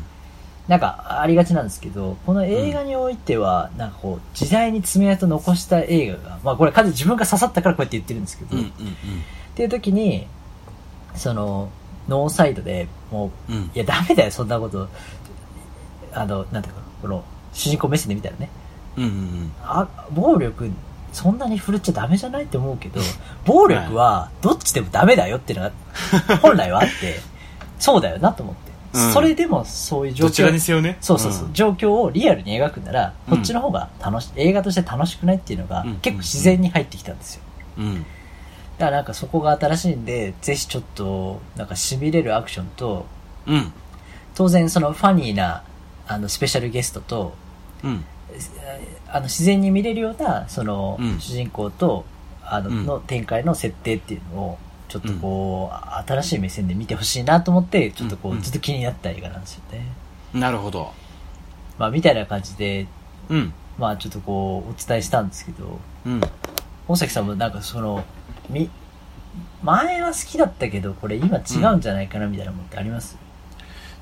なんかありがちなんですけど、この映画においては、なんかこう、時代に爪痕残した映画が、まあこれ完全に自分が刺さったからこうやって言ってるんですけど、っていう時に、その、ノーサイドでもう、いや、ダメだよ、そんなこと。あの、なんていうか、この、主人公目線で見たらね、うんうんあ、暴力、そんなに振るっちゃダメじゃないって思うけど、暴力は、どっちでもダメだよっていうのが、本来はあって、そうだよなと思って。うん。それでも、そういう状況。どちらにせよね？そうそうそう、ん。状況をリアルに描くなら、うん。こっちの方が楽し、映画として楽しくないっていうのが、うん結構自然に入ってきたんですよ。うん。だからなんかそこが新しいんで、ぜひちょっと、なんか痺れるアクションと、うん。当然そのファニーな、あの、スペシャルゲストと、うんあの、自然に見れるような、その、うん。主人公と、あの、うん。の展開の設定っていうのを、ちょっとこう、新しい目線で見てほしいなと思って、ちょっとこう、うん。ずっと気になった映画なんですよね。なるほど。まあ、みたいな感じで、うん。まあ、ちょっとこう、お伝えしたんですけど、うん。大崎さんもなんかその、み、前は好きだったけど、これ今違うんじゃないかなみたいなものってあります、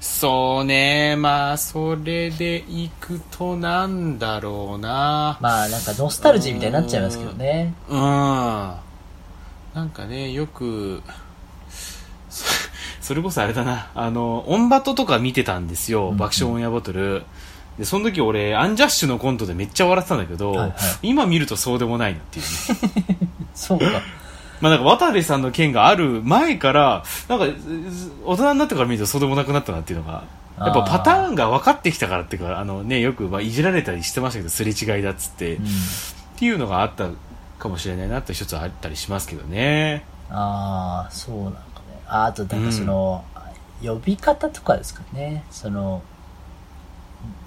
そうね。まあそれでいくとなんだろうな。まあなんかノスタルジーみたいになっちゃいますけどね。うん。なんかねよくそ それこそあれだな。あのオンバトとか見てたんですよ、うん爆笑オンエアバトル。でその時俺アンジャッシュのコントでめっちゃ笑ってたんだけど、はいはい。今見るとそうでもないなっていうね。そうか。まあなんか渡部さんの件がある前からなんかず大人になってから見るとそうでもなくなったなっていうのがやっぱパターンが分かってきたからっていうかあのねよくまあいじられたりしてましたけどすれ違いだっつって、うん。っていうのがあったかもしれないなって一つあったりしますけどねああ、そうなんかね。ああと、なんかその、呼び方とかですかね。その、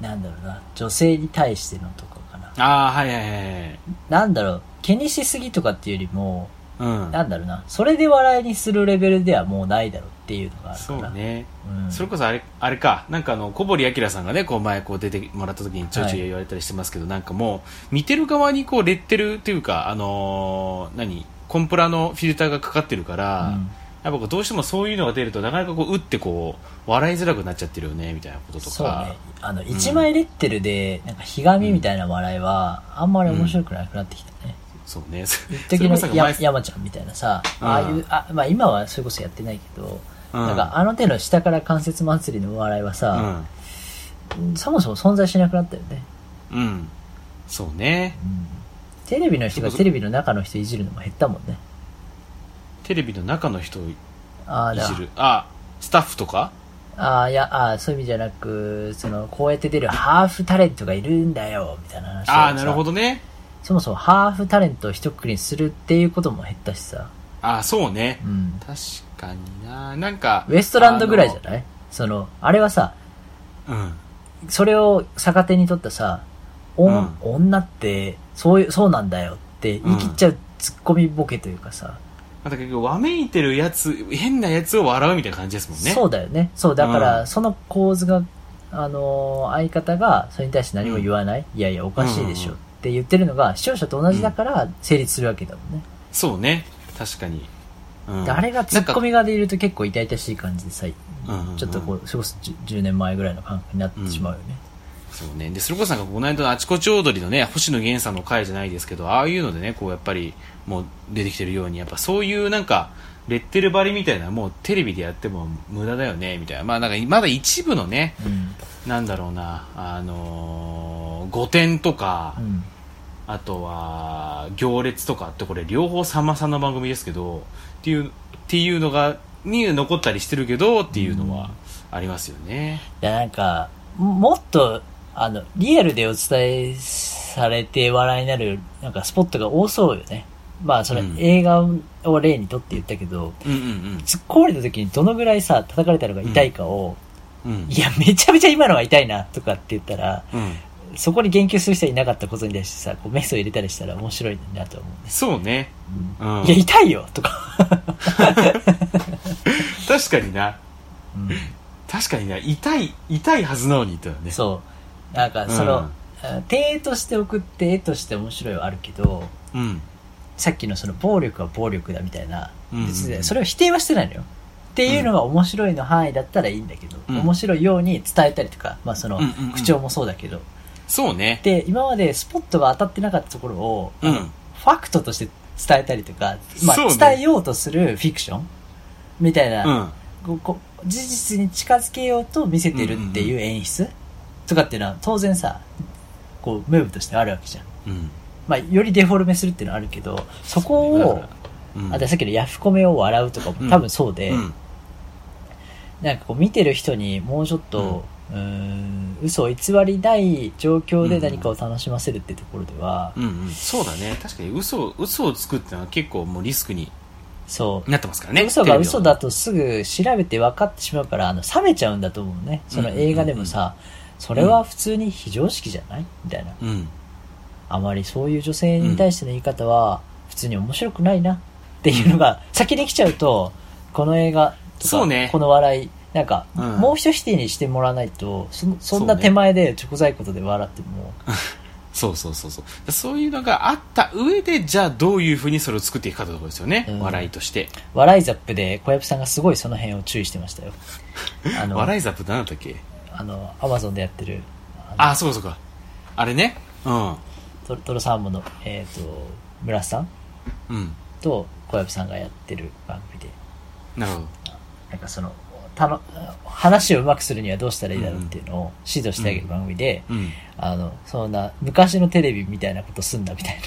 なんだろうな、女性に対してのとかかな。ああはいはいはいはいなんだろう、気にしすぎとかっていうよりも、うんなんだろうな、それで笑いにするレベルではもうないだろうっていうのがあるから。そうね、うん。それこそあれあれかなんかあの小堀明さんがねこう前こう出てもらった時にちょいちょい言われたりしてますけど、なんかもう見てる側にこうレッテルというかあのー何？コンプラのフィルターがかかってるから、うんやっぱこうどうしてもそういうのが出るとなかなかこう打ってこう笑いづらくなっちゃってるよねみたいなこととそうかね。あの、一枚レッテルで、なんか、ひがみみたいな笑いは、あんまり面白くなくなってきたね。そうね。一時の山ちゃんみたいなさ、うん。ああいう、あ、まあ今はそれこそやってないけど、うん。なんかあの手の下から関節祭りの笑いはうさ、ん。そもそも存在しなくなったよね。うん。そうね。うん。テレビの人がテレビの中の人いじるのも減ったもんね。テレビの中の人をいじる。あスタッフとか？ああ、いや、ああ、そういう意味じゃなく、その、こうやって出るハーフタレントがいるんだよ、みたいな話をああ、なるほど。どね。そもそもハーフタレントを一括りにするっていうことも減ったしさ。ああ、そうねう。ん。確かにな。なんか。ウエストランドぐらいじゃない？その、あれはさ、うん。それを逆手にとったさ、おんうん女って、そういう、そうなんだよって言い切っちゃうツッコミボケというかさ、また結局、わめいてるやつ、変なやつを笑うみたいな感じですもんね。そうだよね。そう、だから、うんその構図が、あのー相方がそれに対して何も言わない、いやいや、おかしいでしょって言ってるのが、視聴者と同じだから成立するわけだもんね。そうね。確かに。うんであれがツッコミ側でいると結構痛々しい感じでさ、うんうんちょっとこう、それこそ 10, 10年前ぐらいの感覚になってしまうよね。そうね。で、それこそなんか、この間のあちこち踊りのね、星野源さんの回じゃないですけど、ああいうのでね、こう、やっぱり、もう出てきてるように、やっぱそういうなんか、レッテル張りみたいな、もうテレビでやっても無駄だよね、みたいな。まあなんか、まだ一部のね、うん。なんだろうな、あのー、御殿とか、うん。あとは、行列とかってこれ両方さんまさんの番組ですけど、っていう、っていうのが、に残ったりしてるけど、っていうのはありますよね。いや、なんか、ももっと、あの、リアルでお伝えされて笑いになる、なんかスポットが多そうよね。まあ、それ、うん映画を例にとって言ったけど、うんうん突っ込まれた時にどのぐらいさ、叩かれたのが痛いかを、うん。うん。いや、めちゃめちゃ今のは痛いな、とかって言ったら、うん。そこに言及する人いなかったことに対してさ、こうメスを入れたりしたら面白いなと思うんです。そうね。うん。いや、痛いよとか。確かにな。うん確かにな。痛い、痛いはずなのにとはね。そう。なんか、その、うんあ手として送って絵として面白いはあるけど、うん。さっきのその暴力は暴力だみたいな、別にそれを否定はしてないのよ。っていうのが面白いの範囲だったらいいんだけど、うん面白いように伝えたりとか、まあその口調もそうだけど、そうね。で、今までスポットが当たってなかったところを、うんファクトとして伝えたりとか、まあね伝えようとするフィクション？みたいな、うん。事実に近づけようと見せてるっていう演出？とかっていうのは当然さ、こうムーブとしてあるわけじゃん。うん。まあよりデフォルメするっていうのはあるけど、そこを、うん、あとさっきのヤフコメを笑うとかも多分そうで、うん。なんかこう見てる人にもうちょっと、うーん、嘘を偽りない状況で何かを楽しませるってところでは、うんうん。そうだね。確かに嘘、嘘をつくってのは結構もうリスクにそう。なってますからね。嘘が嘘だと。とすぐ調べて分かってしまうから、あの、冷めちゃうんだと思うね。その映画でもさ、それは普通に非常識じゃないみたいな。うん。あまりそういう女性に対しての言い方は、普通に面白くないなっていうのが、先に来ちゃうと、この映画とか、そうねこの笑い、なんか、うんもう一否定にしてもらわないと、そそんな手前で直在ことで笑っても、そうそうそうそう。そういうのがあった上で、じゃあどういうふうにそれを作っていくかってところですよね。うん笑いとして。笑いザップで小籔さんがすごいその辺を注意してましたよ。あの、笑いザップって何だったっけ？あの、アマゾンでやってる、あのあ、そうかそうか。あれね。うん。トトロサーモンの、えっ、と、村瀬さんうん。と小籔さんがやってる番組で、なるほど。なんかその、たの話をうまくするにはどうしたらいいだろうっていうのを指導してあげる番組で、うん。あの、そんな、昔のテレビみたいなことすんだみたい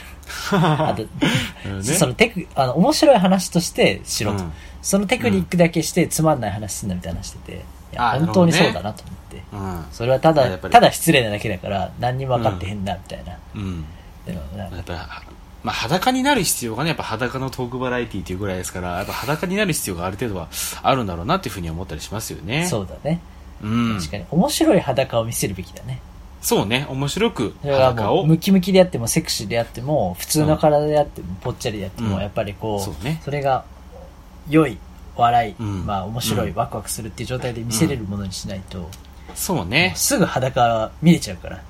な。あと、ねそのテク、あの、面白い話としてしろと。うんそのテクニックだけしてつまんない話すんだみたいな話してて、いや、あ本当にそうだなと思って。うん。それはただ、ただ失礼なだけだから、何にも分かってへんな、みたいな。うん。でもなんかまあ、裸になる必要がね、やっぱ裸のトークバラエティっていうぐらいですから、やっぱ裸になる必要がある程度はあるんだろうなっていうふうに思ったりしますよね。そうだね。うん。確かに。面白い裸を見せるべきだね。そうね、面白く裸を。ムキムキであっても、セクシーであっても、普通の体であっても、ぽっちゃりであっても、うんやっぱりこう、そうねれが、良い、笑い、うんまあ、面白い、うんワクワクするっていう状態で見せれるものにしないと、そうね。すぐ裸は見れちゃうから。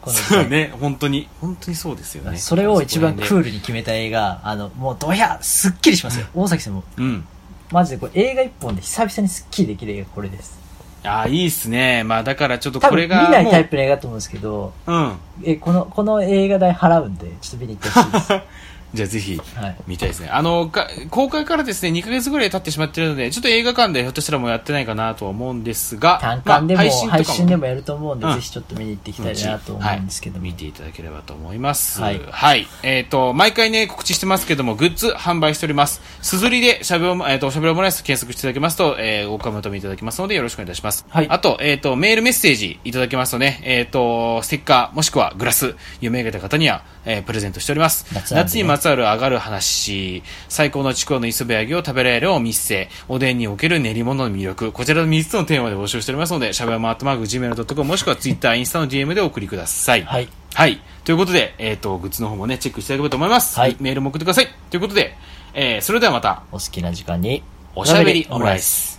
このそうね、本当に、本当にそうですよね。それを一番クール。ルに決めた映画、あの、もうドヤすっきりしますよ。大崎さんも、うん。マジでこれ映画一本で久々にすっきりできる映画これです。ああ、いいっすね。まあ、だからちょっと多分見これが。ないタイもプの映画だと思うんですけど、ううん。え、この、この映画代払うんで、ちょっと見に行ってほしいです。じゃあぜひはい見たいですね。あの、か公開からですね、2ヶ月ぐらい経ってしまってるので、ちょっと映画館でひょっとしたらもうやってないかなとは思うんですが、単館でも、まあ配信でももやると思うんで、うんぜひちょっと見に行っていきたいなと思うんですけども。はい見ていただければと思います。はいえっ、と、毎回ね、告知してますけども、グッズ販売しております。すずりでしゃべお、えっ、と、しゃべるオムライス検索していただけますと、えー、お買い求めいただけますので、よろしくお願いいたします。はいあと、えっ、と、メールメッセージいただけますとね、えっ、と、ステッカー、もしくはグラス、読み上げた方には、えープレゼントしております。夏にまつわる上がる話、最高のちくわの磯辺揚げを食べられるお店、おでんにおける練り物の魅力、こちらの3つのテーマで募集しておりますので、しゃべやまアットマーク Gmail.com もしくは Twitter、インスタの DM でお送りください。はい。はい。ということで、えっ、と、グッズの方もね、チェックしていただければと思います。はいメールも送ってください。ということで、えー、それではまた、お好きな時間に、おしゃべりオムライス。